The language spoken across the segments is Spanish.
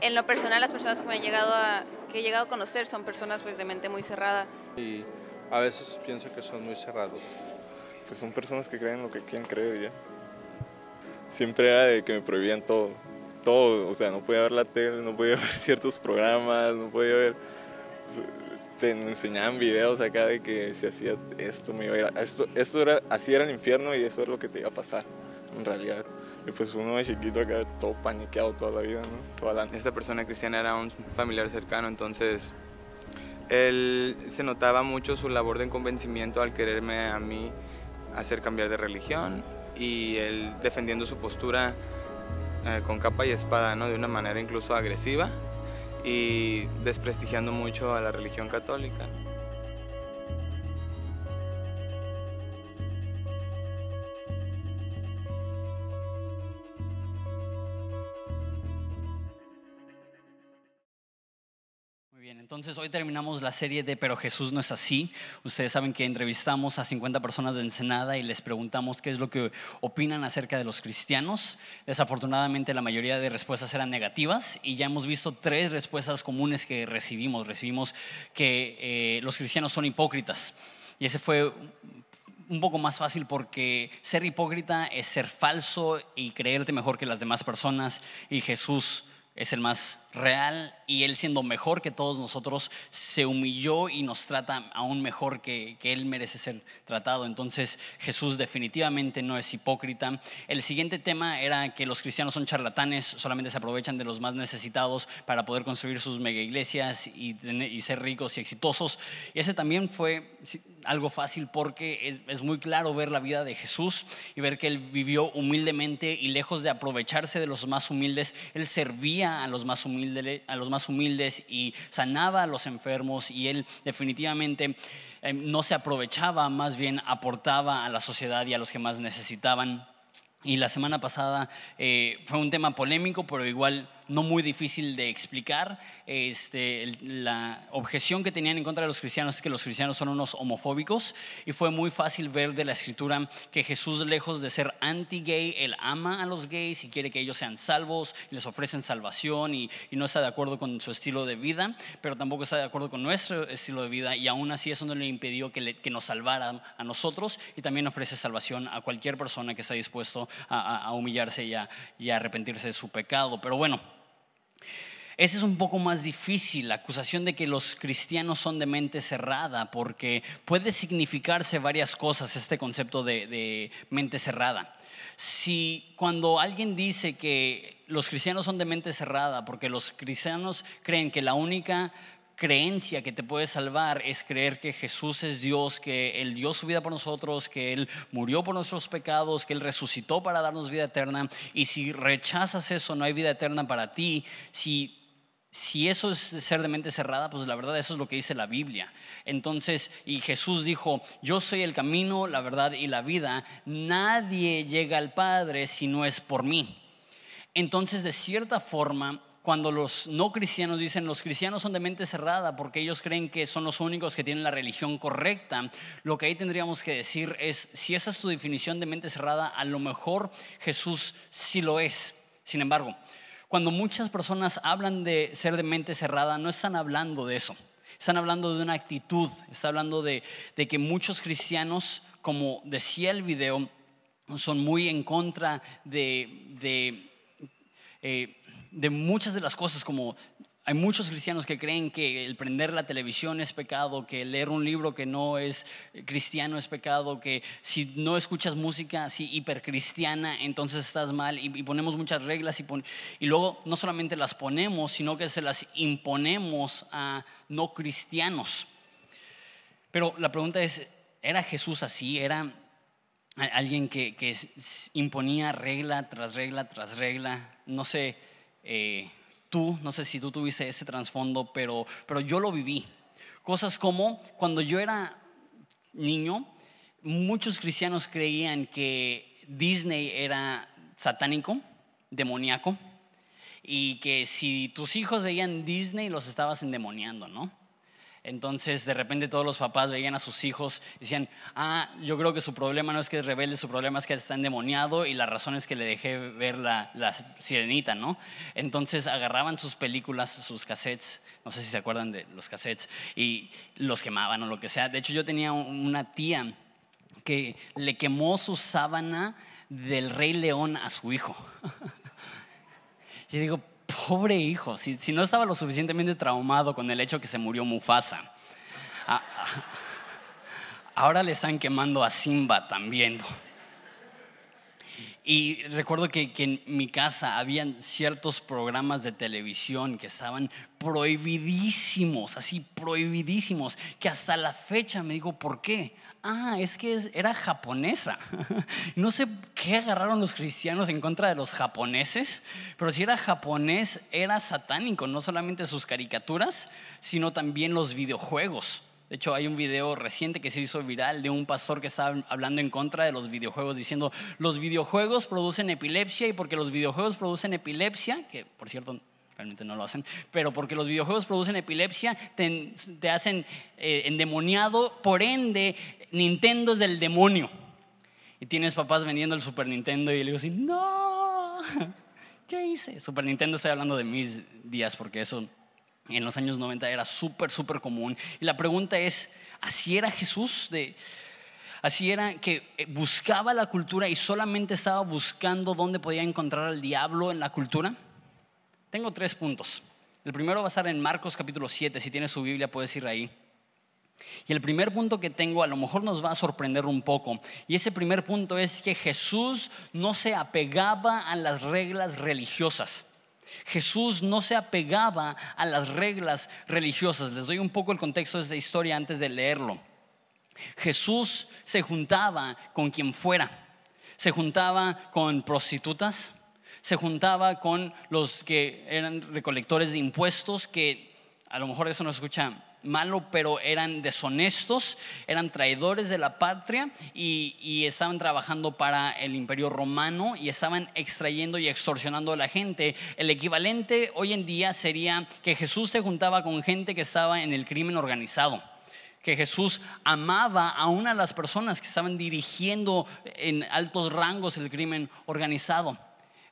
en lo personal las personas que me han llegado a que he llegado a conocer son personas pues de mente muy cerrada. Y a veces pienso que son muy cerrados. Pues son personas que creen lo que quieren creer ya. Siempre era de que me prohibían todo, todo, o sea, no podía ver la tele, no podía ver ciertos programas, no podía ver te enseñaban videos acá de que si hacía esto me iba a ir esto esto era así era el infierno y eso es lo que te iba a pasar en realidad y pues uno de chiquito acá todo paniqueado toda la vida ¿no? toda la... esta persona cristiana era un familiar cercano entonces él se notaba mucho su labor de convencimiento al quererme a mí hacer cambiar de religión y él defendiendo su postura eh, con capa y espada no de una manera incluso agresiva y desprestigiando mucho a la religión católica. Entonces hoy terminamos la serie de Pero Jesús no es así. Ustedes saben que entrevistamos a 50 personas de Ensenada y les preguntamos qué es lo que opinan acerca de los cristianos. Desafortunadamente la mayoría de respuestas eran negativas y ya hemos visto tres respuestas comunes que recibimos. Recibimos que eh, los cristianos son hipócritas. Y ese fue un poco más fácil porque ser hipócrita es ser falso y creerte mejor que las demás personas y Jesús es el más real y Él siendo mejor que todos nosotros, se humilló y nos trata aún mejor que, que, Él merece ser tratado. Entonces Jesús definitivamente no es hipócrita. El siguiente tema era que los cristianos son charlatanes, solamente se aprovechan de los más necesitados para poder construir sus mega iglesias y, y ser ricos y exitosos. Y ese también fue algo fácil porque es, muy claro ver la vida de Jesús y ver que Él vivió humildemente y lejos de aprovecharse de los más humildes, Él servía a los más humildes, a los más humildes y sanaba a los enfermos y él definitivamente eh, no se aprovechaba, más bien aportaba a la sociedad y a los que más necesitaban. Y la semana pasada eh, fue un tema polémico, pero igual no muy difícil de explicar. Este, la objeción que tenían en contra de los cristianos es que los cristianos son unos homofóbicos y fue muy fácil ver de la escritura que Jesús, lejos de ser anti-gay, él ama a los gays y quiere que ellos sean salvos y les ofrecen salvación y, no está de acuerdo con su estilo de vida, pero tampoco está de acuerdo con nuestro estilo de vida y aún así eso no le impidió que, nos salvara a nosotros y también ofrece salvación a cualquier persona que está dispuesto a, humillarse y y a arrepentirse de su pecado. Pero bueno, ese es un poco más difícil, la acusación de que los cristianos son de mente cerrada, porque puede significarse varias cosas este concepto de, mente cerrada. Si cuando alguien dice que los cristianos son de mente cerrada, porque los cristianos creen que la única creencia que te puede salvar es creer que Jesús es Dios, que Él dio su vida por nosotros, que Él murió por nuestros pecados, que Él resucitó para darnos vida eterna. Y si rechazas eso, no hay vida eterna para ti. Si si eso es ser de mente cerrada, pues la verdad eso es lo que dice la Biblia. Entonces, y Jesús dijo, yo soy el camino, la verdad y la vida, nadie llega al Padre si no es por mí. Entonces, de cierta forma, cuando los no cristianos dicen los cristianos son de mente cerrada porque ellos creen que son los únicos que tienen la religión correcta, lo que ahí tendríamos que decir es, si esa es tu definición de mente cerrada, a lo mejor Jesús sí lo es. Sin embargo, cuando muchas personas hablan de ser de mente cerrada, no están hablando de eso. Están hablando de una actitud, están hablando de, que muchos cristianos, como decía el video, son muy en contra de, eh, de muchas de las cosas como hay muchos cristianos que creen que el prender la televisión es pecado, que leer un libro que no es cristiano es pecado, que si no escuchas música así hipercristiana, entonces estás mal. Y, ponemos muchas reglas y, y luego no solamente las ponemos, sino que se las imponemos a no cristianos. Pero la pregunta es, ¿era Jesús así? ¿Era alguien que, que imponía regla tras regla tras regla? No sé. Eh, tú, no sé si tú tuviste ese trasfondo, pero, pero yo lo viví. Cosas como cuando yo era niño, muchos cristianos creían que Disney era satánico, demoníaco, y que si tus hijos veían Disney los estabas endemoniando, ¿no? Entonces, de repente todos los papás veían a sus hijos y decían, ah, yo creo que su problema no es que es rebelde, su problema es que está endemoniado y la razón es que le dejé ver la, la sirenita, ¿no? Entonces agarraban sus películas, sus cassettes, no sé si se acuerdan de los cassettes, y los quemaban o lo que sea. De hecho, yo tenía una tía que le quemó su sábana del rey león a su hijo. y digo, pobre hijo, si, no estaba lo suficientemente traumado con el hecho que se murió Mufasa. Ah, ah, ahora le están quemando a Simba también. Y recuerdo que, que, en mi casa habían ciertos programas de televisión que estaban prohibidísimos, así prohibidísimos, que hasta la fecha me digo, ¿por qué? Ah, es que era japonesa. No sé qué agarraron los cristianos en contra de los japoneses, pero si era japonés, era satánico, no solamente sus caricaturas, sino también los videojuegos. De hecho, hay un video reciente que se hizo viral de un pastor que estaba hablando en contra de los videojuegos, diciendo, los videojuegos producen epilepsia y porque los videojuegos producen epilepsia, que por cierto realmente no lo hacen, pero porque los videojuegos producen epilepsia, te, hacen eh, endemoniado, por ende, Nintendo es del demonio. Y tienes papás vendiendo el Super Nintendo y le digo así, no, ¿qué hice? Super Nintendo estoy hablando de mis días porque eso en los años 90 era súper, súper común. Y la pregunta es, ¿así era Jesús? De, Así era que eh, buscaba la cultura y solamente estaba buscando dónde podía encontrar al diablo en la cultura. Tengo tres puntos. El primero va a estar en Marcos capítulo 7. Si tienes su Biblia puedes ir ahí. Y el primer punto que tengo a lo mejor nos va a sorprender un poco. Y ese primer punto es que Jesús no se apegaba a las reglas religiosas. Jesús no se apegaba a las reglas religiosas. Les doy un poco el contexto de esta historia antes de leerlo. Jesús se juntaba con quien fuera. Se juntaba con prostitutas, se juntaba con los que eran recolectores de impuestos, que a lo mejor eso no escucha malo, pero eran deshonestos, eran traidores de la patria y, estaban trabajando para el imperio romano y estaban extrayendo y extorsionando a la gente. El equivalente hoy en día sería que Jesús se juntaba con gente que estaba en el crimen organizado que Jesús amaba a una de las personas que estaban dirigiendo en altos rangos el crimen organizado.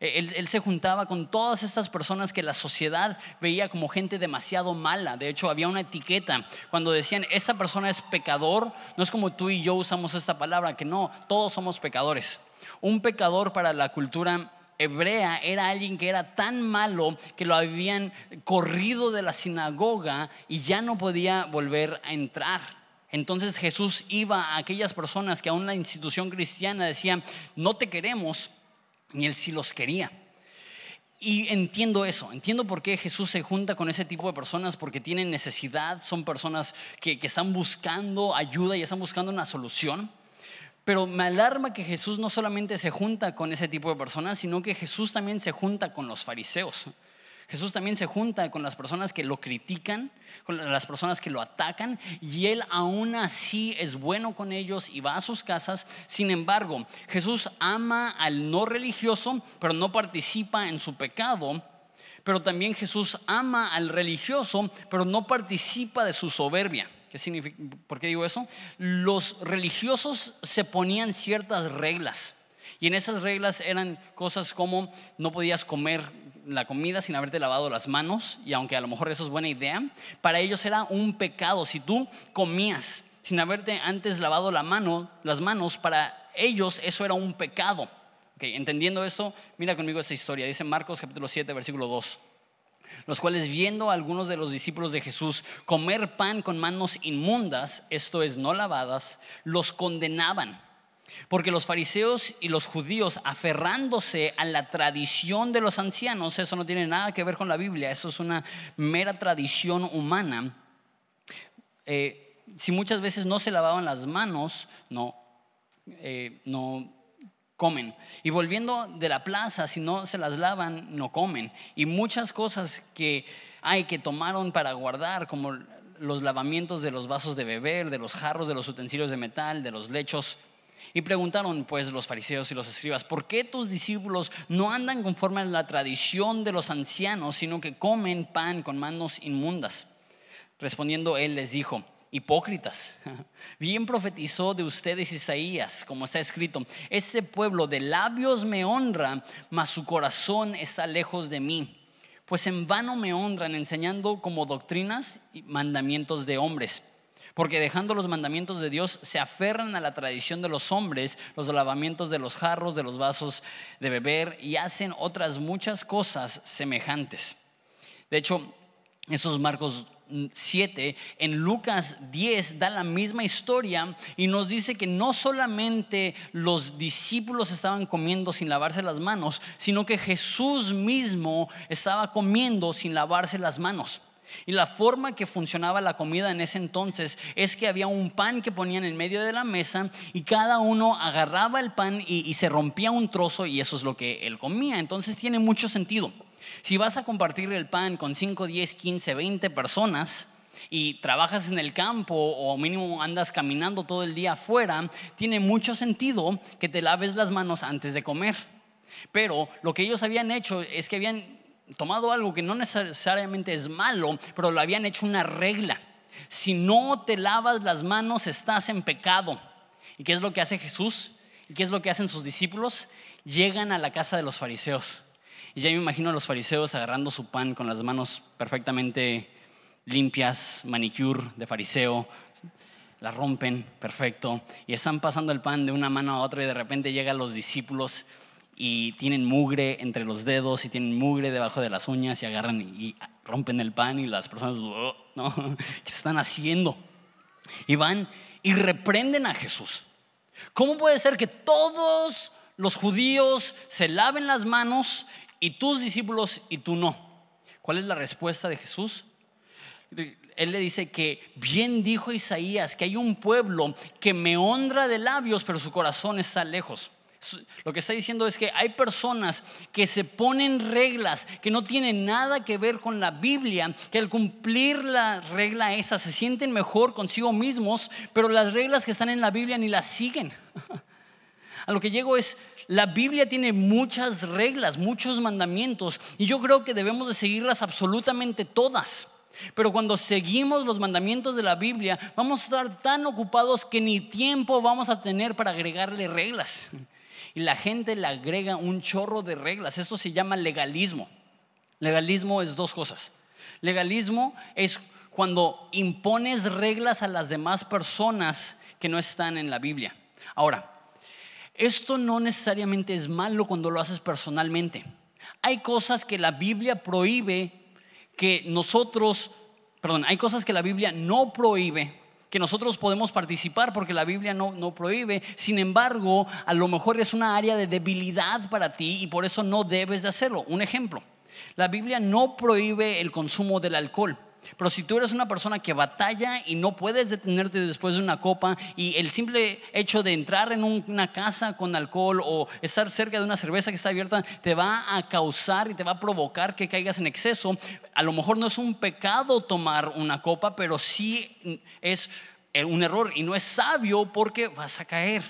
Eh, él, se juntaba con todas estas personas que la sociedad veía como gente demasiado mala. De hecho, había una etiqueta. Cuando decían, esta persona es pecador, no es como tú y yo usamos esta palabra, que no, todos somos pecadores. Un pecador para la cultura hebrea era alguien que era tan malo que lo habían corrido de la sinagoga y ya no podía volver a entrar. Entonces Jesús iba a aquellas personas que aún la institución cristiana decía, no te queremos, ni él sí los quería. Y entiendo eso, entiendo por qué Jesús se junta con ese tipo de personas, porque tienen necesidad, son personas que, que están buscando ayuda y están buscando una solución. Pero me alarma que Jesús no solamente se junta con ese tipo de personas, sino que Jesús también se junta con los fariseos. Jesús también se junta con las personas que lo critican, con las personas que lo atacan, y Él aún así es bueno con ellos y va a sus casas. Sin embargo, Jesús ama al no religioso, pero no participa en su pecado. Pero también Jesús ama al religioso, pero no participa de su soberbia. ¿Qué significa? ¿Por qué digo eso? Los religiosos se ponían ciertas reglas. Y en esas reglas eran cosas como no podías comer la comida sin haberte lavado las manos, y aunque a lo mejor eso es buena idea, para ellos era un pecado. Si tú comías sin haberte antes lavado la mano, las manos, para ellos eso era un pecado. entendiendo esto, mira conmigo esta historia. Dice Marcos capítulo 7, versículo 2 los cuales viendo a algunos de los discípulos de Jesús comer pan con manos inmundas, esto es, no lavadas, los condenaban. Porque los fariseos y los judíos, aferrándose a la tradición de los ancianos, eso no tiene nada que ver con la Biblia, eso es una mera tradición humana. Eh, si muchas veces no se lavaban las manos, no, eh, no comen. Y volviendo de la plaza, si no se las lavan, no comen. Y muchas cosas que hay que tomaron para guardar, como los lavamientos de los vasos de beber, de los jarros, de los utensilios de metal, de los lechos, y preguntaron pues los fariseos y los escribas, ¿por qué tus discípulos no andan conforme a la tradición de los ancianos, sino que comen pan con manos inmundas? Respondiendo él les dijo, hipócritas, bien profetizó de ustedes Isaías, como está escrito, este pueblo de labios me honra, mas su corazón está lejos de mí. Pues en vano me honran enseñando como doctrinas y mandamientos de hombres. Porque dejando los mandamientos de Dios se aferran a la tradición de los hombres, los lavamientos de los jarros, de los vasos de beber y hacen otras muchas cosas semejantes. De hecho, esos Marcos 7, en Lucas 10 da la misma historia y nos dice que no solamente los discípulos estaban comiendo sin lavarse las manos, sino que Jesús mismo estaba comiendo sin lavarse las manos. Y la forma que funcionaba la comida en ese entonces es que había un pan que ponían en medio de la mesa y cada uno agarraba el pan y, se rompía un trozo y eso es lo que él comía. Entonces tiene mucho sentido. Si vas a compartir el pan con 5, 10, 15, 20 personas y trabajas en el campo o mínimo andas caminando todo el día afuera, tiene mucho sentido que te laves las manos antes de comer. Pero lo que ellos habían hecho es que habían tomado algo que no necesariamente es malo, pero lo habían hecho una regla. Si no te lavas las manos, estás en pecado. ¿Y qué es lo que hace Jesús? ¿Y qué es lo que hacen sus discípulos? Llegan a la casa de los fariseos. Y ya me imagino a los fariseos agarrando su pan con las manos perfectamente limpias, manicure de fariseo, la rompen, perfecto, y están pasando el pan de una mano a otra y de repente llegan los discípulos y tienen mugre entre los dedos y tienen mugre debajo de las uñas y agarran y, rompen el pan y las personas, ¿no? ¿Qué están haciendo? Y van y reprenden a Jesús. ¿Cómo puede ser que todos los judíos se laven las manos y tus discípulos y tú no? ¿Cuál es la respuesta de Jesús? Él le dice que bien dijo Isaías que hay un pueblo que me honra de labios, pero su corazón está lejos. Lo que está diciendo es que hay personas que se ponen reglas que no tienen nada que ver con la Biblia, que al cumplir la regla esa se sienten mejor consigo mismos, pero las reglas que están en la Biblia ni las siguen. A lo que llego es, la Biblia tiene muchas reglas, muchos mandamientos, y yo creo que debemos de seguirlas absolutamente todas. Pero cuando seguimos los mandamientos de la Biblia, vamos a estar tan ocupados que ni tiempo vamos a tener para agregarle reglas y la gente le agrega un chorro de reglas. Esto se llama legalismo. Legalismo es dos cosas. Legalismo es cuando impones reglas a las demás personas que no están en la Biblia. Ahora, esto no necesariamente es malo cuando lo haces personalmente. Hay cosas que la Biblia prohíbe que nosotros, perdón, hay cosas que la Biblia no prohíbe que nosotros podemos participar porque la Biblia no, no prohíbe. Sin embargo, a lo mejor es una área de debilidad para ti y por eso no debes de hacerlo. Un ejemplo, la Biblia no prohíbe el consumo del alcohol. Pero si tú eres una persona que batalla y no puedes detenerte después de una copa y el simple hecho de entrar en una casa con alcohol o estar cerca de una cerveza que está abierta te va a causar y te va a provocar que caigas en exceso, a lo mejor no es un pecado tomar una copa, pero sí es un error y no es sabio porque vas a caer.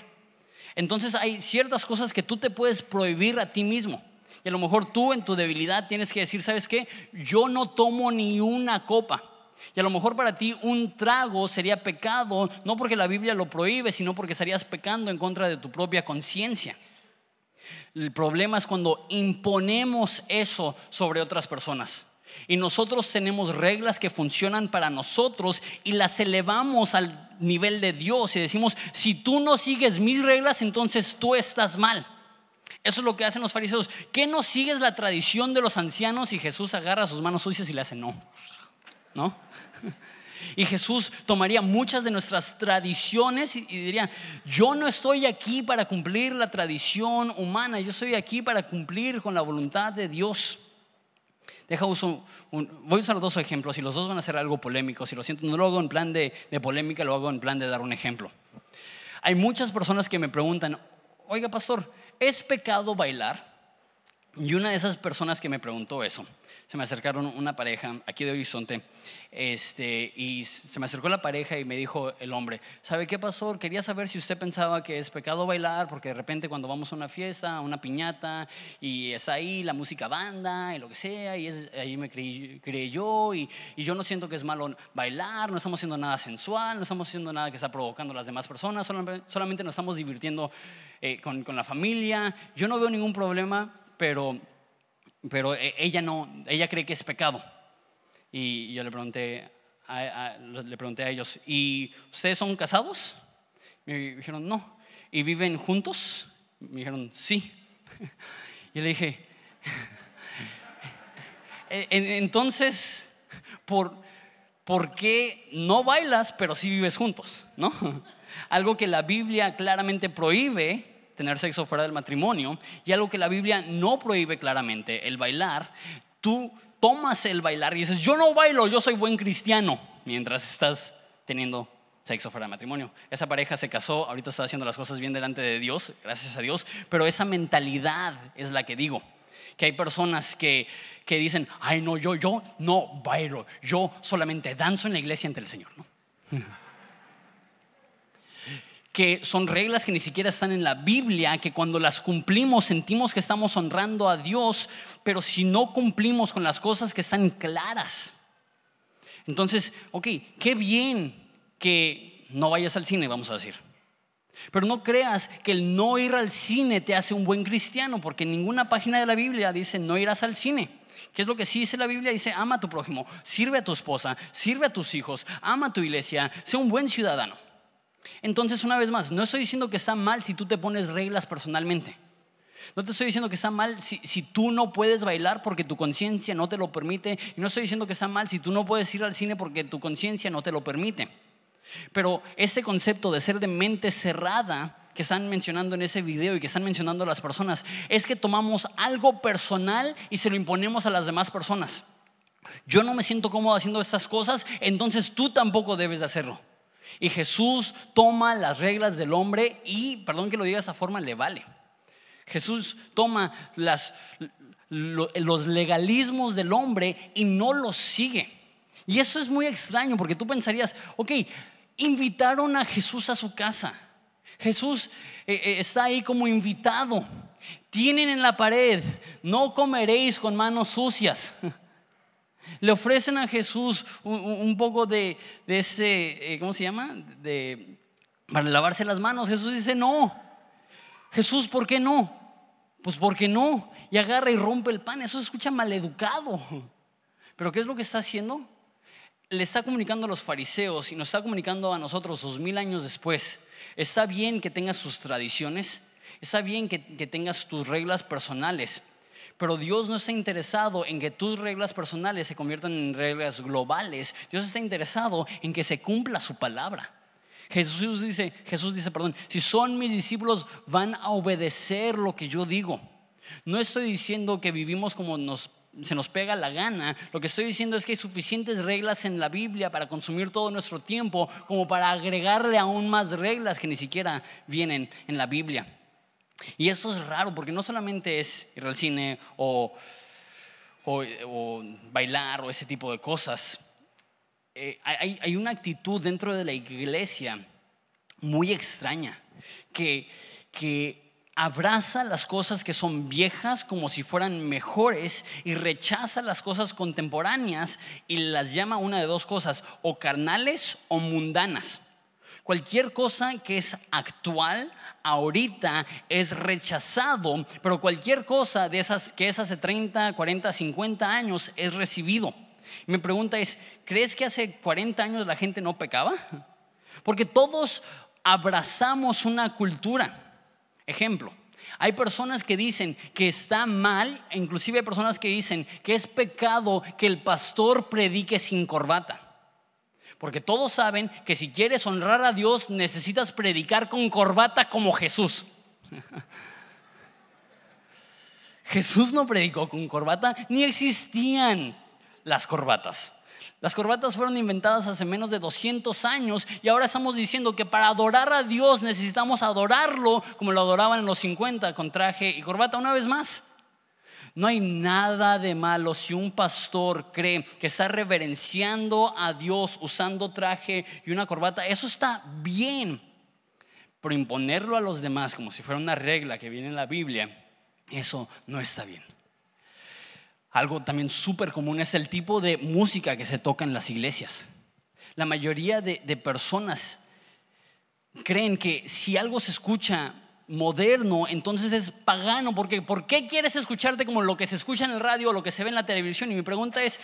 Entonces hay ciertas cosas que tú te puedes prohibir a ti mismo. Y a lo mejor tú en tu debilidad tienes que decir, ¿sabes qué? Yo no tomo ni una copa. Y a lo mejor para ti un trago sería pecado, no porque la Biblia lo prohíbe, sino porque estarías pecando en contra de tu propia conciencia. El problema es cuando imponemos eso sobre otras personas. Y nosotros tenemos reglas que funcionan para nosotros y las elevamos al nivel de Dios y decimos, si tú no sigues mis reglas, entonces tú estás mal. Eso es lo que hacen los fariseos. ¿Qué no sigues la tradición de los ancianos? Y Jesús agarra sus manos sucias y le hace no. ¿No? Y Jesús tomaría muchas de nuestras tradiciones y, diría, yo no estoy aquí para cumplir la tradición humana, yo estoy aquí para cumplir con la voluntad de Dios. Deja uso, voy a usar dos ejemplos y los dos van a ser algo polémico. Si lo siento, no lo hago en plan de, de polémica, lo hago en plan de dar un ejemplo. Hay muchas personas que me preguntan, oiga pastor, ¿es pecado bailar? Y una de esas personas que me preguntó eso, se me acercaron una pareja aquí de Horizonte, este, y se me acercó la pareja y me dijo el hombre, ¿sabe qué pasó? Quería saber si usted pensaba que es pecado bailar, porque de repente cuando vamos a una fiesta, a una piñata, y es ahí la música banda y lo que sea, y es, ahí me creí, creí yo, y, y yo no siento que es malo bailar, no estamos haciendo nada sensual, no estamos haciendo nada que está provocando a las demás personas, solamente, solamente nos estamos divirtiendo eh, con, con la familia, yo no veo ningún problema, pero pero e, ella no, ella cree que es pecado. Y yo le pregunté a, le pregunté a ellos, ¿y ustedes son casados? Me dijeron, no. ¿Y viven juntos? Me dijeron, sí. Y le dije, entonces, ¿por, ¿por qué no bailas pero sí vives juntos? ¿No? Algo que la Biblia claramente prohíbe tener sexo fuera del matrimonio y algo que la Biblia no prohíbe claramente, el bailar, tú tomas el bailar y dices, yo no bailo, yo soy buen cristiano, mientras estás teniendo sexo fuera del matrimonio. Esa pareja se casó, ahorita está haciendo las cosas bien delante de Dios, gracias a Dios, pero esa mentalidad es la que digo. Que hay personas que, que dicen, ay no, yo, yo no bailo, yo solamente danzo en la iglesia ante el Señor. ¿no? Que son reglas que ni siquiera están en la Biblia, que cuando las cumplimos sentimos que estamos honrando a Dios, pero si no cumplimos con las cosas que están claras. Entonces, ok, qué bien que no vayas al cine, vamos a decir. Pero no creas que el no ir al cine te hace un buen cristiano, porque ninguna página de la Biblia dice no irás al cine. ¿Qué es lo que sí dice la Biblia? Dice, ama a tu prójimo, sirve a tu esposa, sirve a tus hijos, ama a tu iglesia, sea un buen ciudadano. Entonces, una vez más, no estoy diciendo que está mal si tú te pones reglas personalmente. No te estoy diciendo que está mal si, tú no puedes bailar porque tu conciencia no te lo permite. Y no estoy diciendo que está mal si tú no puedes ir al cine porque tu conciencia no te lo permite. Pero este concepto de ser de mente cerrada que están mencionando en ese video y que están mencionando las personas es que tomamos algo personal y se lo imponemos a las demás personas. Yo no me siento cómodo haciendo estas cosas, entonces tú tampoco debes de hacerlo. Y Jesús toma las reglas del hombre y, perdón que lo diga de esa forma, le vale. Jesús toma los legalismos del hombre y no los sigue. Y eso es muy extraño porque tú pensarías, ok, invitaron a Jesús a su casa. Jesús eh, eh, está ahí como invitado. Tienen en la pared, no comeréis con manos sucias. Le ofrecen a Jesús un, poco de, ese, eh, ¿cómo se llama? De, para lavarse las manos. Jesús dice, no. Jesús, ¿por qué no? Pues porque no. Y agarra y rompe el pan. Eso se escucha maleducado. Pero ¿qué es lo que está haciendo? Le está comunicando a los fariseos y nos está comunicando a nosotros dos mil años después. Está bien que tengas sus tradiciones, está bien que tengas tus reglas personales, pero Dios no está interesado en que tus reglas personales se conviertan en reglas globales. Dios está interesado en que se cumpla su palabra. Jesús dice, Jesús dice, perdón, si son mis discípulos van a obedecer lo que yo digo. No estoy diciendo que vivimos como nos se nos pega la gana. Lo que estoy diciendo es que hay suficientes reglas en la Biblia para consumir todo nuestro tiempo como para agregarle aún más reglas que ni siquiera vienen en la Biblia. Y eso es raro porque no solamente es ir al cine o, bailar o ese tipo de cosas. Eh, hay, una actitud dentro de la iglesia muy extraña que, que abraza las cosas que son viejas como si fueran mejores y rechaza las cosas contemporáneas y las llama una de dos cosas, o carnales o mundanas. Cualquier cosa que es actual ahorita es rechazado, pero cualquier cosa de esas que es hace 30, 40, 50 años es recibido. Mi pregunta es, ¿crees que hace 40 años la gente no pecaba? Porque todos abrazamos una cultura. Ejemplo, hay personas que dicen que está mal, inclusive hay personas que dicen que es pecado que el pastor predique sin corbata. Porque todos saben que si quieres honrar a Dios necesitas predicar con corbata como Jesús. Jesús no predicó con corbata, ni existían las corbatas. Las corbatas fueron inventadas hace menos de 200 años y ahora estamos diciendo que para adorar a Dios necesitamos adorarlo como lo adoraban en los 50 con traje y corbata una vez más. No hay nada de malo si un pastor cree que está reverenciando a Dios usando traje y una corbata. Eso está bien. Pero imponerlo a los demás como si fuera una regla que viene en la Biblia, eso no está bien. Algo también súper común es el tipo de música que se toca en las iglesias. La mayoría de, personas creen que si algo se escucha moderno, entonces es pagano, porque ¿por qué quieres escucharte como lo que se escucha en el radio o lo que se ve en la televisión? Y mi pregunta es,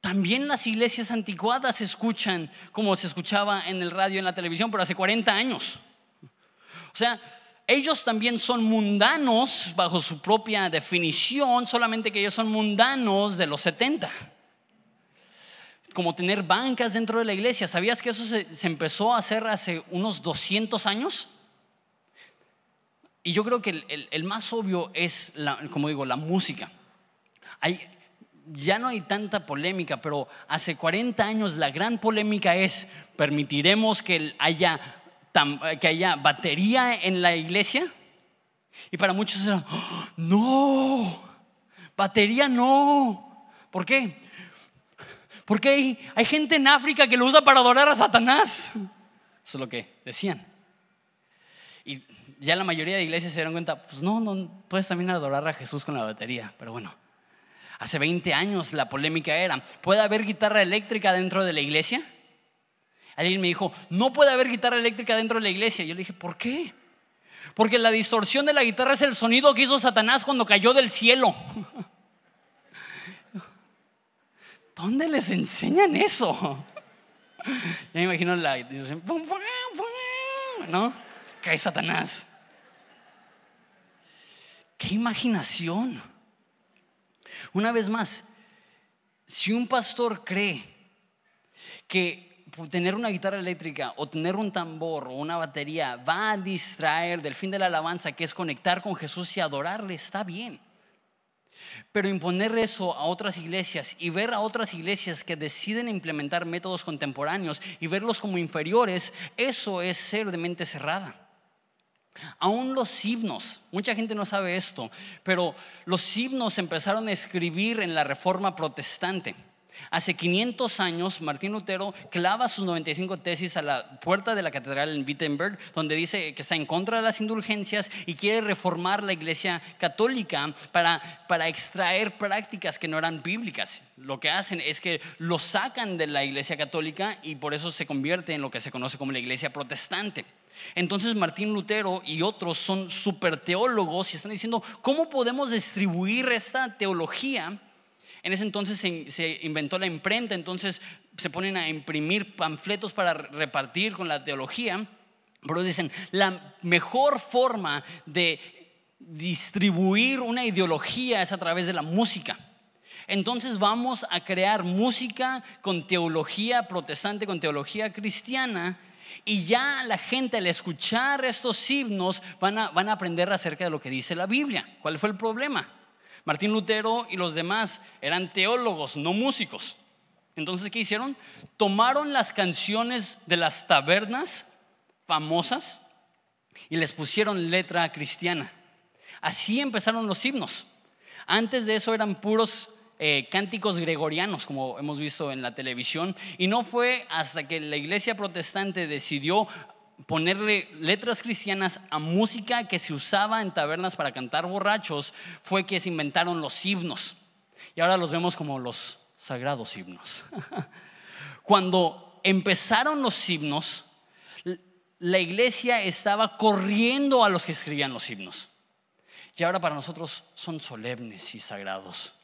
también las iglesias anticuadas se escuchan como se escuchaba en el radio en la televisión, pero hace 40 años. O sea, ellos también son mundanos bajo su propia definición, solamente que ellos son mundanos de los 70 como tener bancas dentro de la iglesia. ¿Sabías que eso se, se, empezó a hacer hace unos 200 años? Y yo creo que el, el, más obvio es, la, como digo, la música. Hay, ya no hay tanta polémica, pero hace 40 años la gran polémica es, ¿permitiremos que haya, que haya batería en la iglesia? Y para muchos era, ¡Oh, no, batería no. ¿Por qué? Porque hay, hay gente en África que lo usa para adorar a Satanás. Eso es lo que decían. Y ya la mayoría de iglesias se dieron cuenta, pues no, no, puedes también adorar a Jesús con la batería, pero bueno. Hace 20 años la polémica era, ¿puede haber guitarra eléctrica dentro de la iglesia? Alguien me dijo, no puede haber guitarra eléctrica dentro de la iglesia. Yo le dije, ¿por qué? Porque la distorsión de la guitarra es el sonido que hizo Satanás cuando cayó del cielo. ¿Dónde les enseñan eso? Ya me imagino la distorsión, ¿no? Cae Satanás. ¡Qué imaginación! Una vez más, si un pastor cree que tener una guitarra eléctrica o tener un tambor o una batería va a distraer del fin de la alabanza, que es conectar con Jesús y adorarle, está bien. Pero imponer eso a otras iglesias y ver a otras iglesias que deciden implementar métodos contemporáneos y verlos como inferiores, eso es ser de mente cerrada. Aún los himnos, mucha gente no sabe esto, pero los himnos empezaron a escribir en la reforma protestante. Hace 500 años, Martín Lutero clava sus 95 tesis a la puerta de la catedral en Wittenberg, donde dice que está en contra de las indulgencias y quiere reformar la iglesia católica para, para extraer prácticas que no eran bíblicas. Lo que hacen es que lo sacan de la iglesia católica y por eso se convierte en lo que se conoce como la iglesia protestante. Entonces Martín Lutero y otros son super teólogos y están diciendo, ¿cómo podemos distribuir esta teología? En ese entonces se, inventó la imprenta, entonces se ponen a imprimir panfletos para repartir con la teología, pero dicen, la mejor forma de distribuir una ideología es a través de la música. Entonces vamos a crear música con teología protestante, con teología cristiana, y ya la gente al escuchar estos himnos van a, van a aprender acerca de lo que dice la Biblia. ¿Cuál fue el problema? Martín Lutero y los demás eran teólogos, no músicos. Entonces, ¿qué hicieron? Tomaron las canciones de las tabernas famosas y les pusieron letra cristiana. Así empezaron los himnos. Antes de eso eran puros eh, cánticos gregorianos, como hemos visto en la televisión, y no fue hasta que la iglesia protestante decidió ponerle letras cristianas a música que se usaba en tabernas para cantar borrachos, fue que se inventaron los himnos. Y ahora los vemos como los sagrados himnos. Cuando empezaron los himnos, la iglesia estaba corriendo a los que escribían los himnos. Y ahora para nosotros son solemnes y sagrados.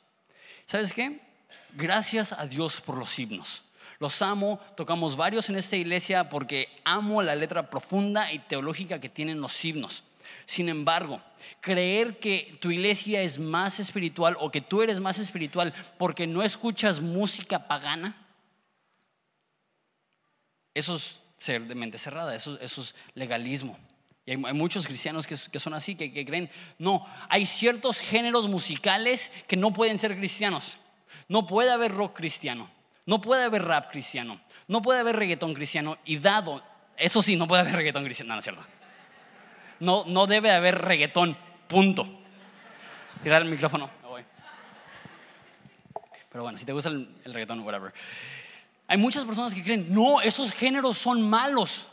¿Sabes qué? Gracias a Dios por los himnos. Los amo, tocamos varios en esta iglesia porque amo la letra profunda y teológica que tienen los himnos. Sin embargo, creer que tu iglesia es más espiritual o que tú eres más espiritual porque no escuchas música pagana, eso es ser de mente cerrada, eso, es legalismo. Hay, muchos cristianos que, son así, que, creen, no, hay ciertos géneros musicales que no pueden ser cristianos. No puede haber rock cristiano, no puede haber rap cristiano, no puede haber reggaetón cristiano. Y dado, eso sí, no puede haber reggaetón cristiano, no, no es cierto. No, no debe haber reggaetón, punto. Tirar el micrófono. Pero bueno, si te gusta el, el reggaetón, whatever. Hay muchas personas que creen, no, esos géneros son malos.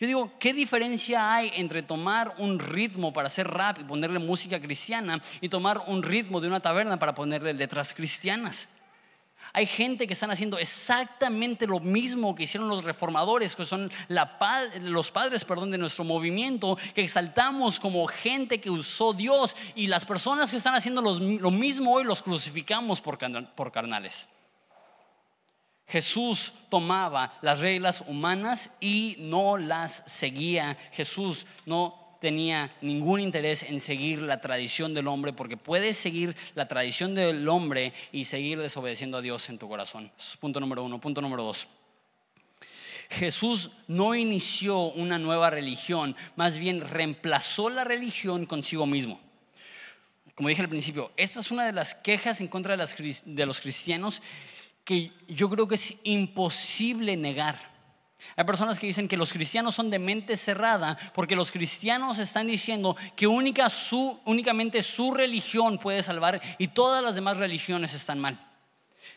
Yo digo, ¿qué diferencia hay entre tomar un ritmo para hacer rap y ponerle música cristiana y tomar un ritmo de una taberna para ponerle letras cristianas? Hay gente que están haciendo exactamente lo mismo que hicieron los reformadores, que son los padres perdón, de nuestro movimiento, que exaltamos como gente que usó Dios y las personas que están haciendo lo mismo hoy los crucificamos por carnales. Jesús tomaba las reglas humanas y no las seguía. Jesús no tenía ningún interés en seguir la tradición del hombre, porque puedes seguir la tradición del hombre y seguir desobedeciendo a Dios en tu corazón. punto número uno. Punto número dos. Jesús no inició una nueva religión, más bien reemplazó la religión consigo mismo. Como dije al principio, esta es una de las quejas en contra de los cristianos que yo creo que es imposible negar. Hay personas que dicen que los cristianos son de mente cerrada porque los cristianos están diciendo que únicamente su religión puede salvar y todas las demás religiones están mal.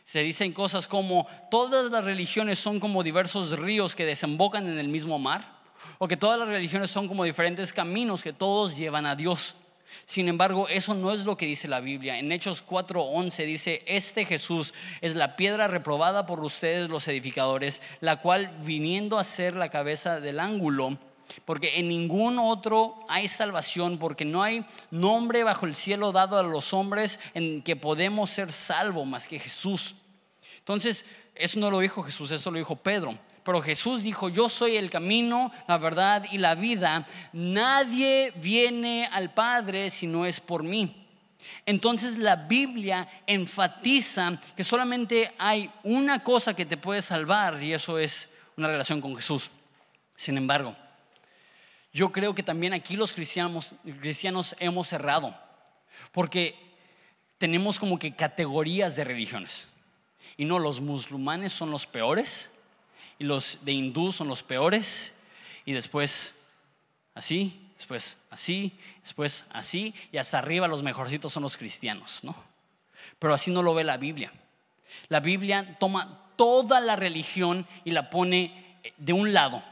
Se dicen cosas como todas las religiones son como diversos ríos que desembocan en el mismo mar o que todas las religiones son como diferentes caminos que todos llevan a Dios. Sin embargo, eso no es lo que dice la Biblia. En Hechos 4:11 dice, este Jesús es la piedra reprobada por ustedes los edificadores, la cual viniendo a ser la cabeza del ángulo, porque en ningún otro hay salvación, porque no hay nombre bajo el cielo dado a los hombres en que podemos ser salvos más que Jesús. Entonces, eso no lo dijo Jesús, eso lo dijo Pedro. Pero Jesús dijo, yo soy el camino, la verdad y la vida. Nadie viene al Padre si no es por mí. Entonces la Biblia enfatiza que solamente hay una cosa que te puede salvar y eso es una relación con Jesús. Sin embargo, yo creo que también aquí los cristianos, cristianos hemos errado, porque tenemos como que categorías de religiones. Y no, los musulmanes son los peores, y los de hindú son los peores, y después así, después así, después así, y hasta arriba los mejorcitos son los cristianos, ¿no? Pero así no lo ve la Biblia. La Biblia toma toda la religión y la pone de un lado.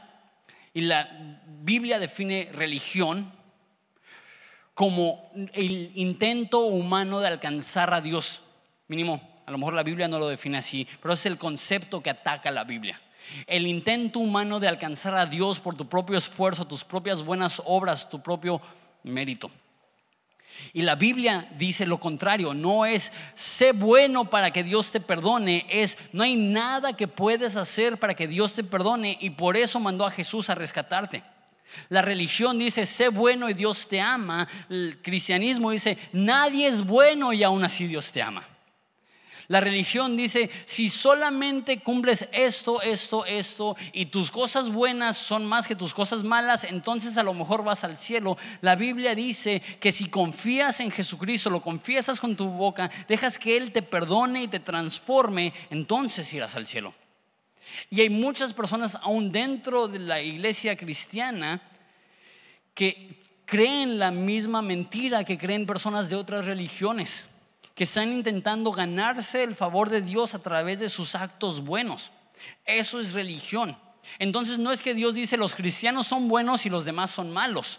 Y la Biblia define religión como el intento humano de alcanzar a Dios. Mínimo, a lo mejor la Biblia no lo define así, pero es el concepto que ataca la Biblia. El intento humano de alcanzar a Dios por tu propio esfuerzo, tus propias buenas obras, tu propio mérito. Y la Biblia dice lo contrario, no es sé bueno para que Dios te perdone, es no hay nada que puedes hacer para que Dios te perdone y por eso mandó a Jesús a rescatarte. La religión dice sé bueno y Dios te ama, el cristianismo dice nadie es bueno y aún así Dios te ama. La religión dice, si solamente cumples esto, esto, esto, y tus cosas buenas son más que tus cosas malas, entonces a lo mejor vas al cielo. La Biblia dice que si confías en Jesucristo, lo confiesas con tu boca, dejas que Él te perdone y te transforme, entonces irás al cielo. Y hay muchas personas aún dentro de la iglesia cristiana que creen la misma mentira que creen personas de otras religiones que están intentando ganarse el favor de Dios a través de sus actos buenos. Eso es religión. Entonces no es que Dios dice los cristianos son buenos y los demás son malos.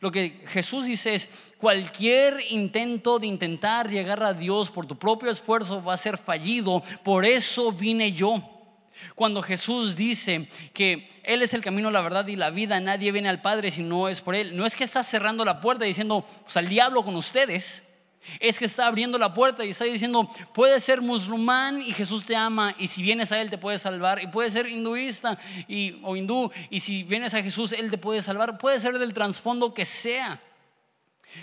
Lo que Jesús dice es, cualquier intento de intentar llegar a Dios por tu propio esfuerzo va a ser fallido, por eso vine yo. Cuando Jesús dice que Él es el camino, la verdad y la vida, nadie viene al Padre si no es por Él. No es que está cerrando la puerta diciendo, pues al diablo con ustedes es que está abriendo la puerta y está diciendo, puedes ser musulmán y Jesús te ama y si vienes a Él te puede salvar. Y puedes ser hinduista y, o hindú y si vienes a Jesús Él te puede salvar. Puede ser del trasfondo que sea.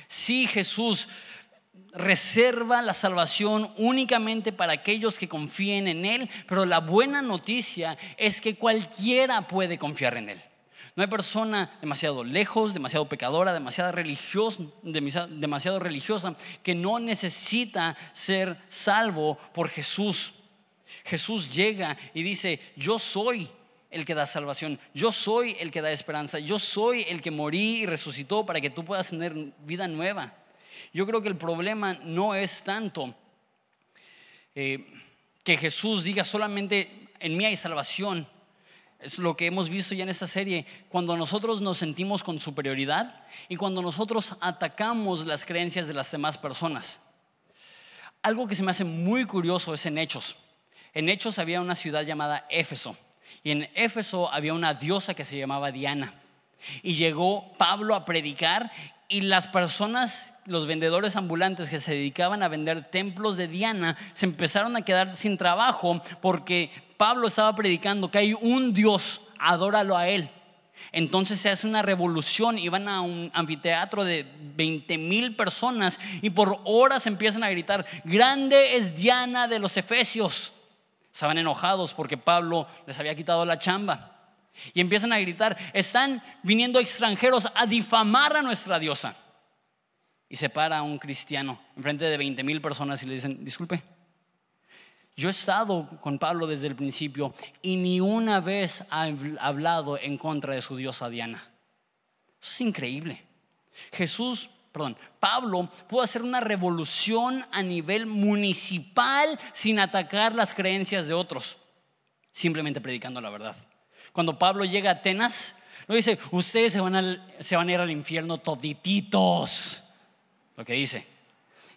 Si Jesús reserva la salvación únicamente para aquellos que confíen en Él, pero la buena noticia es que cualquiera puede confiar en Él. No hay persona demasiado lejos, demasiado pecadora, demasiado religiosa, demasiado religiosa que no necesita ser salvo por Jesús. Jesús llega y dice, yo soy el que da salvación, yo soy el que da esperanza, yo soy el que morí y resucitó para que tú puedas tener vida nueva. Yo creo que el problema no es tanto eh, que Jesús diga solamente en mí hay salvación. Es lo que hemos visto ya en esta serie, cuando nosotros nos sentimos con superioridad y cuando nosotros atacamos las creencias de las demás personas. Algo que se me hace muy curioso es en Hechos. En Hechos había una ciudad llamada Éfeso y en Éfeso había una diosa que se llamaba Diana. Y llegó Pablo a predicar y las personas, los vendedores ambulantes que se dedicaban a vender templos de Diana, se empezaron a quedar sin trabajo porque Pablo estaba predicando que hay un Dios, adóralo a Él. Entonces se hace una revolución y van a un anfiteatro de 20 mil personas y por horas empiezan a gritar, grande es Diana de los Efesios. Estaban enojados porque Pablo les había quitado la chamba. Y empiezan a gritar, están viniendo extranjeros a difamar a nuestra diosa. Y se para un cristiano enfrente de 20 mil personas y le dicen, disculpe, yo he estado con Pablo desde el principio y ni una vez ha hablado en contra de su diosa Diana. Eso es increíble. Jesús, perdón, Pablo pudo hacer una revolución a nivel municipal sin atacar las creencias de otros, simplemente predicando la verdad. Cuando Pablo llega a Atenas, no dice, ustedes se van, a, se van a ir al infierno todititos. Lo que dice.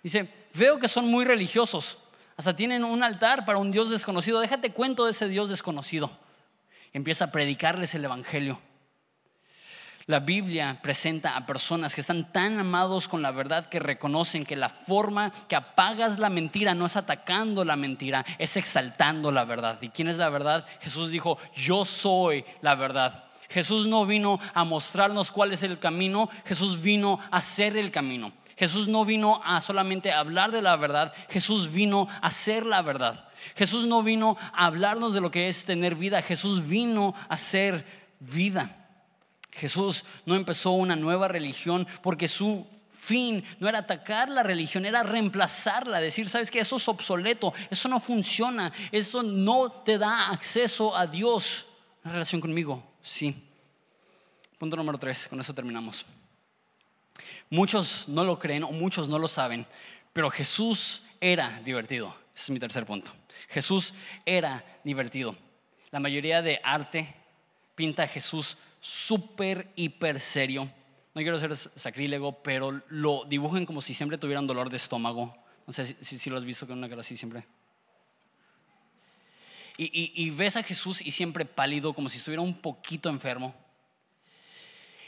Dice, veo que son muy religiosos. Hasta tienen un altar para un Dios desconocido. Déjate cuento de ese Dios desconocido. empieza a predicarles el Evangelio. La Biblia presenta a personas que están tan amados con la verdad que reconocen que la forma que apagas la mentira no es atacando la mentira, es exaltando la verdad. ¿Y quién es la verdad? Jesús dijo, yo soy la verdad. Jesús no vino a mostrarnos cuál es el camino, Jesús vino a ser el camino. Jesús no vino a solamente hablar de la verdad, Jesús vino a ser la verdad. Jesús no vino a hablarnos de lo que es tener vida, Jesús vino a ser vida. Jesús no empezó una nueva religión porque su fin no era atacar la religión, era reemplazarla, decir, sabes que eso es obsoleto, eso no funciona, eso no te da acceso a Dios. Una relación conmigo, sí. Punto número tres, con eso terminamos. Muchos no lo creen o muchos no lo saben, pero Jesús era divertido. Ese es mi tercer punto. Jesús era divertido. La mayoría de arte pinta a Jesús súper, hiper serio. No quiero ser sacrílego, pero lo dibujen como si siempre tuvieran dolor de estómago. No sé si, lo has visto con una cara así siempre. Y, ves a Jesús y siempre pálido, como si estuviera un poquito enfermo.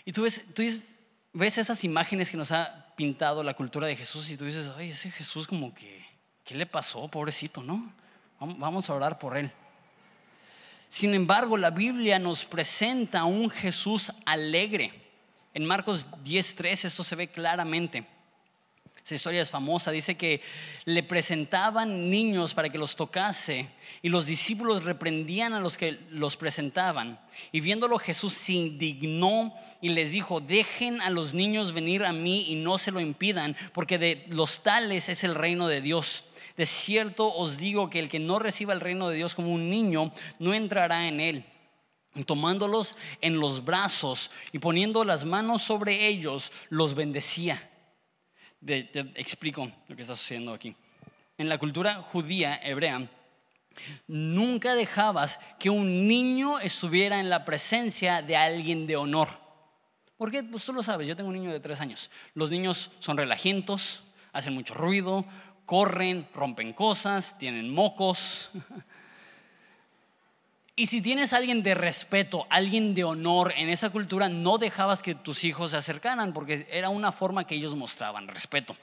Y tú ves, tú ves esas imágenes que nos ha pintado la cultura de Jesús y tú dices, ay, ese Jesús como que, ¿qué le pasó? Pobrecito, ¿no? Vamos a orar por él. Sin embargo, la Biblia nos presenta un Jesús alegre. En Marcos 10:3 esto se ve claramente. Esa historia es famosa. Dice que le presentaban niños para que los tocase y los discípulos reprendían a los que los presentaban. Y viéndolo Jesús se indignó y les dijo, dejen a los niños venir a mí y no se lo impidan, porque de los tales es el reino de Dios. De cierto os digo que el que no reciba el reino de Dios como un niño, no entrará en él. Tomándolos en los brazos y poniendo las manos sobre ellos, los bendecía. Te explico lo que está sucediendo aquí. En la cultura judía hebrea, nunca dejabas que un niño estuviera en la presencia de alguien de honor. ¿Por qué? Pues tú lo sabes, yo tengo un niño de tres años. Los niños son relajientos, hacen mucho ruido, corren, rompen cosas, tienen mocos. Y si tienes alguien de respeto, alguien de honor en esa cultura, no dejabas que tus hijos se acercaran porque era una forma que ellos mostraban respeto.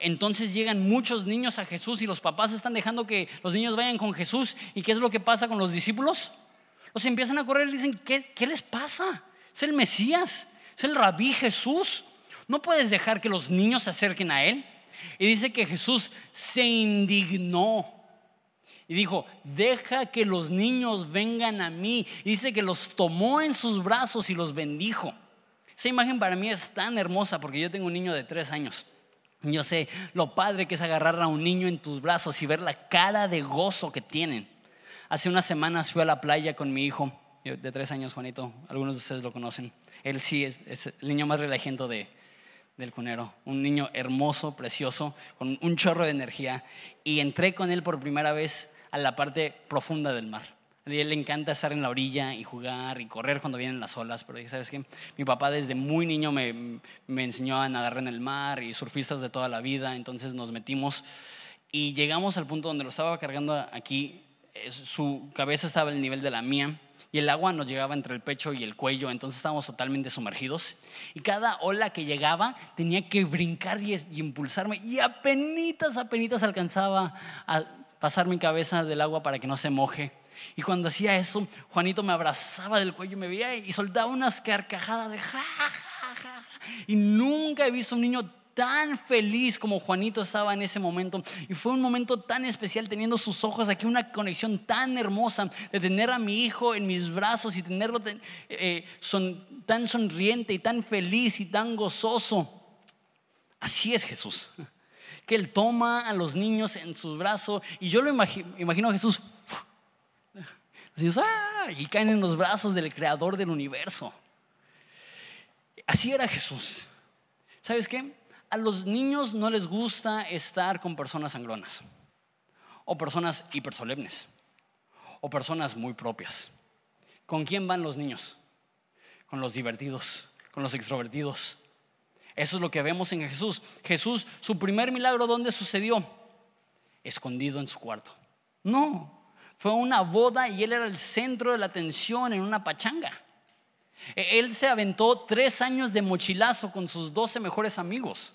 Entonces llegan muchos niños a Jesús y los papás están dejando que los niños vayan con Jesús. ¿Y qué es lo que pasa con los discípulos? Los empiezan a correr y dicen, ¿qué, les pasa? Es el Mesías, es el rabí Jesús. No puedes dejar que los niños se acerquen a Él. Y dice que Jesús se indignó y dijo, deja que los niños vengan a mí. Y dice que los tomó en sus brazos y los bendijo. Esa imagen para mí es tan hermosa porque yo tengo un niño de tres años. Yo sé lo padre que es agarrar a un niño en tus brazos y ver la cara de gozo que tienen. Hace unas semanas fui a la playa con mi hijo de tres años, Juanito. Algunos de ustedes lo conocen. Él sí es, el niño más relajento de, del cunero, un niño hermoso, precioso, con un chorro de energía, y entré con él por primera vez a la parte profunda del mar. A él le encanta estar en la orilla y jugar y correr cuando vienen las olas, pero ¿sabes qué? Mi papá desde muy niño me, me enseñó a nadar en el mar y surfistas de toda la vida, entonces nos metimos y llegamos al punto donde lo estaba cargando aquí, su cabeza estaba al nivel de la mía y el agua nos llegaba entre el pecho y el cuello, entonces estábamos totalmente sumergidos. Y cada ola que llegaba tenía que brincar y, impulsarme y apenas, apenas alcanzaba a pasar mi cabeza del agua para que no se moje. Y cuando hacía eso, Juanito me abrazaba del cuello, me veía y soltaba unas carcajadas de ja, ja, ja, Y nunca he visto un niño tan feliz como Juanito estaba en ese momento. Y fue un momento tan especial teniendo sus ojos aquí, una conexión tan hermosa de tener a mi hijo en mis brazos y tenerlo eh, son, tan sonriente y tan feliz y tan gozoso. Así es Jesús. Que Él toma a los niños en sus brazos y yo lo imagino, imagino a Jesús. ¡ah! y caen en los brazos del creador del universo. Así era Jesús. ¿Sabes qué? a los niños no les gusta estar con personas sangronas, o personas hipersolemnes, o personas muy propias. ¿Con quién van los niños? Con los divertidos, con los extrovertidos. Eso es lo que vemos en Jesús. Jesús, su primer milagro, ¿dónde sucedió? Escondido en su cuarto. No, fue una boda y él era el centro de la atención en una pachanga. E-, él se aventó tres años de mochilazo con sus doce mejores amigos.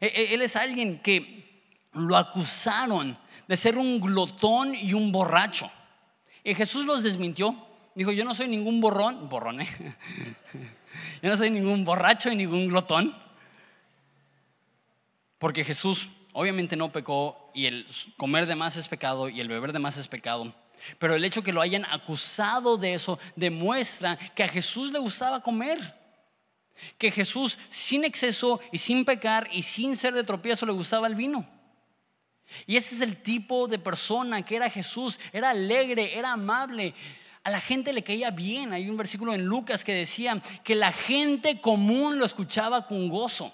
E, e, él es alguien que lo acusaron de ser un glotón y un borracho. Y Jesús los desmintió. Dijo, yo no soy ningún borrón, borrón, ¿eh? yo no soy ningún borracho y ningún glotón. Porque Jesús obviamente no pecó y el comer de más es pecado y el beber de más es pecado. Pero el hecho que lo hayan acusado de eso demuestra que a Jesús le gustaba comer que Jesús sin exceso y sin pecar y sin ser de tropiezo le gustaba el vino. Y ese es el tipo de persona que era Jesús, era alegre, era amable. A la gente le caía bien. Hay un versículo en Lucas que decía que la gente común lo escuchaba con gozo.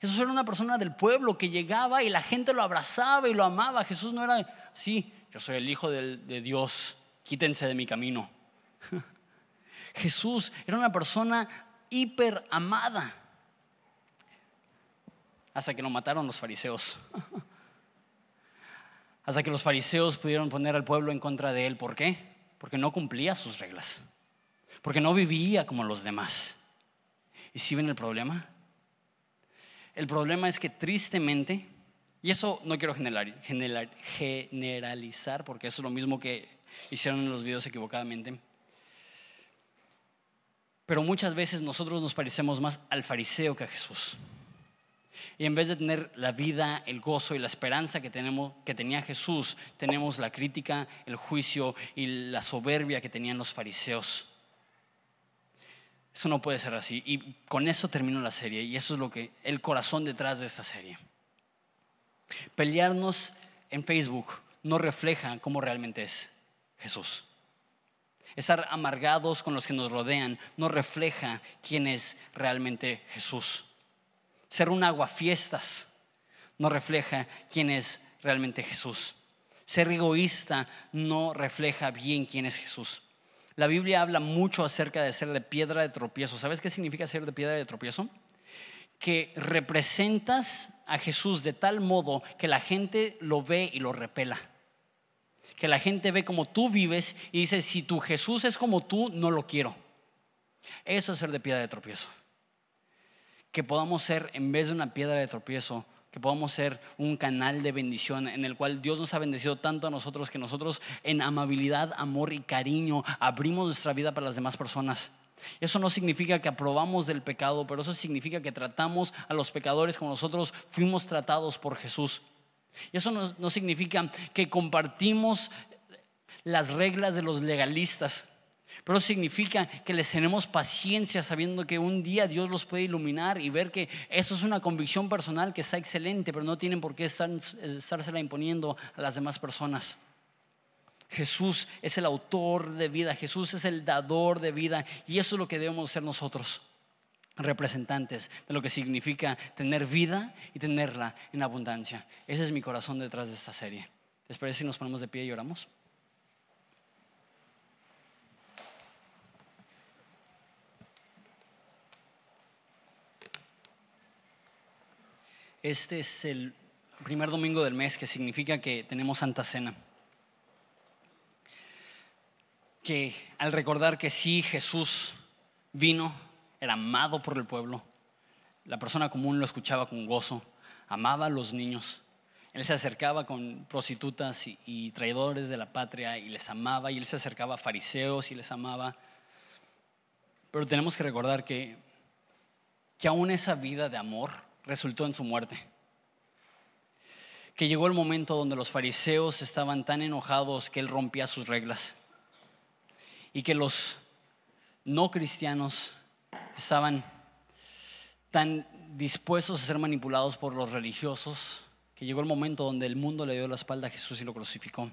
Jesús era una persona del pueblo que llegaba y la gente lo abrazaba y lo amaba. Jesús no era así, yo soy el Hijo de Dios, quítense de mi camino. Jesús era una persona hiper amada. Hasta que lo mataron los fariseos. Hasta que los fariseos pudieron poner al pueblo en contra de él. ¿Por qué? Porque no cumplía sus reglas. Porque no vivía como los demás. ¿Y si ven el problema? El problema es que tristemente, y eso no quiero generalizar porque eso es lo mismo que hicieron en los videos equivocadamente, pero muchas veces nosotros nos parecemos más al fariseo que a Jesús. Y en vez de tener la vida, el gozo y la esperanza que, tenemos, que tenía Jesús, tenemos la crítica, el juicio y la soberbia que tenían los fariseos. Eso no puede ser así. Y con eso termino la serie. Y eso es lo que el corazón detrás de esta serie. Pelearnos en Facebook no refleja cómo realmente es Jesús. Estar amargados con los que nos rodean no refleja quién es realmente Jesús. Ser un aguafiestas no refleja quién es realmente Jesús. Ser egoísta no refleja bien quién es Jesús. La Biblia habla mucho acerca de ser de piedra de tropiezo. ¿Sabes qué significa ser de piedra de tropiezo? Que representas a Jesús de tal modo que la gente lo ve y lo repela que la gente ve como tú vives y dice, si tu Jesús es como tú, no lo quiero. Eso es ser de piedra de tropiezo. Que podamos ser, en vez de una piedra de tropiezo, que podamos ser un canal de bendición en el cual Dios nos ha bendecido tanto a nosotros que nosotros en amabilidad, amor y cariño abrimos nuestra vida para las demás personas. Eso no significa que aprobamos del pecado, pero eso significa que tratamos a los pecadores como nosotros fuimos tratados por Jesús. Y eso no, significa que compartimos las reglas de los legalistas, pero significa que les tenemos paciencia sabiendo que un día Dios los puede iluminar y ver que eso es una convicción personal que está excelente, pero no tienen por qué estar, estársela imponiendo a las demás personas. Jesús es el autor de vida, Jesús es el dador de vida y eso es lo que debemos ser nosotros. representantes de lo que significa tener vida y tenerla en abundancia. Ese es mi corazón detrás de esta serie. ¿Les parece si nos ponemos de pie y oramos? Este es el primer domingo del mes, que significa que tenemos Santa Cena. Que al recordar que sí, Jesús vino, era amado por el pueblo, la persona común lo escuchaba con gozo, amaba a los niños. Él se acercaba con prostitutas y, traidores de la patria y les amaba, y él se acercaba a fariseos y les amaba. Pero tenemos que recordar que, que aún esa vida de amor resultó en su muerte. Que llegó el momento donde los fariseos estaban tan enojados que él rompía sus reglas. Y que los no cristianos estaban tan dispuestos a ser manipulados por los religiosos que llegó el momento donde el mundo le dio la espalda a Jesús y lo crucificó.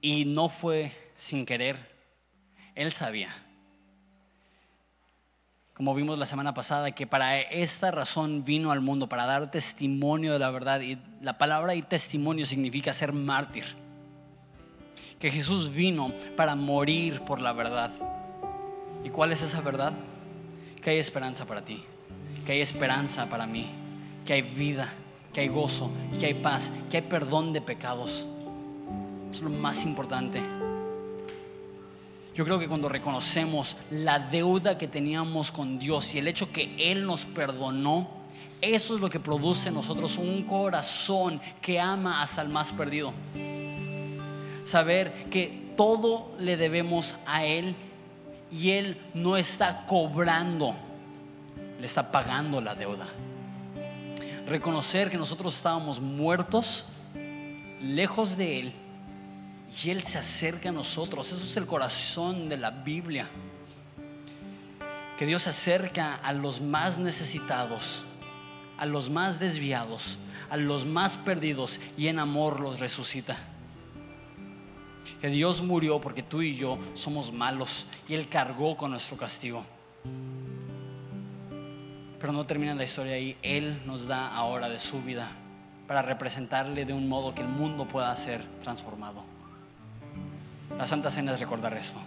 Y no fue sin querer, él sabía como vimos la semana pasada, que para esta razón vino al mundo, para dar testimonio de la verdad. Y la palabra y testimonio significa ser mártir. Que Jesús vino para morir por la verdad. ¿Y cuál es esa verdad? Que hay esperanza para ti, que hay esperanza para mí, que hay vida, que hay gozo, que hay paz, que hay perdón de pecados. Es lo más importante. Yo creo que cuando reconocemos la deuda que teníamos con Dios y el hecho que Él nos perdonó, eso es lo que produce en nosotros un corazón que ama hasta el más perdido. Saber que todo le debemos a Él y Él no está cobrando, le está pagando la deuda. Reconocer que nosotros estábamos muertos, lejos de Él y Él se acerca a nosotros. Eso es el corazón de la Biblia. Que Dios se acerca a los más necesitados, a los más desviados, a los más perdidos y en amor los resucita. Que Dios murió porque tú y yo somos malos y Él cargó con nuestro castigo. Pero no termina la historia ahí. Él nos da ahora de su vida para representarle de un modo que el mundo pueda ser transformado. La Santa Cena es recordar esto.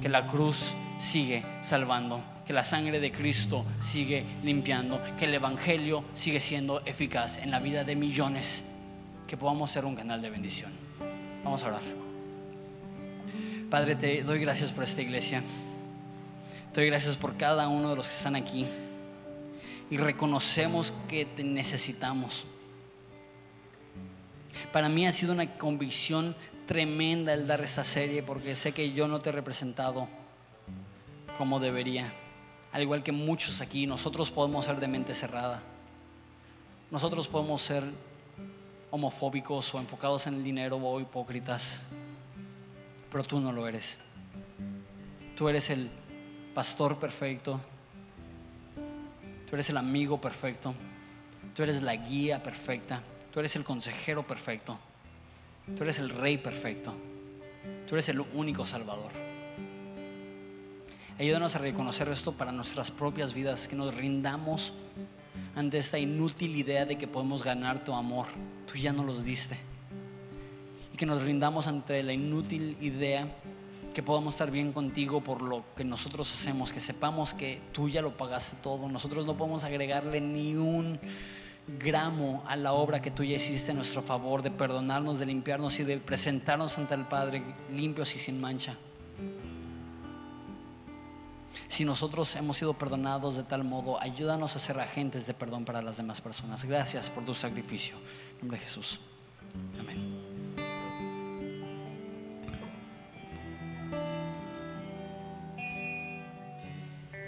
Que la cruz sigue salvando, que la sangre de Cristo sigue limpiando, que el Evangelio sigue siendo eficaz en la vida de millones, que podamos ser un canal de bendición. Vamos a orar. Padre, te doy gracias por esta iglesia. Te doy gracias por cada uno de los que están aquí. Y reconocemos que te necesitamos. Para mí ha sido una convicción tremenda el dar esta serie porque sé que yo no te he representado como debería. Al igual que muchos aquí, nosotros podemos ser de mente cerrada. Nosotros podemos ser homofóbicos o enfocados en el dinero o hipócritas. Pero tú no lo eres. Tú eres el pastor perfecto. Tú eres el amigo perfecto. Tú eres la guía perfecta. Tú eres el consejero perfecto. Tú eres el Rey perfecto. Tú eres el único Salvador. Ayúdanos a reconocer esto para nuestras propias vidas, que nos rindamos ante esta inútil idea de que podemos ganar tu amor. Tú ya no los diste. Y que nos rindamos ante la inútil idea que podamos estar bien contigo por lo que nosotros hacemos, que sepamos que tú ya lo pagaste todo. Nosotros no podemos agregarle ni un gramo a la obra que tú ya hiciste en nuestro favor, de perdonarnos, de limpiarnos y de presentarnos ante el Padre limpios y sin mancha. Si nosotros hemos sido perdonados de tal modo, ayúdanos a ser agentes de perdón para las demás personas. Gracias por tu sacrificio. En nombre de Jesús. Amén.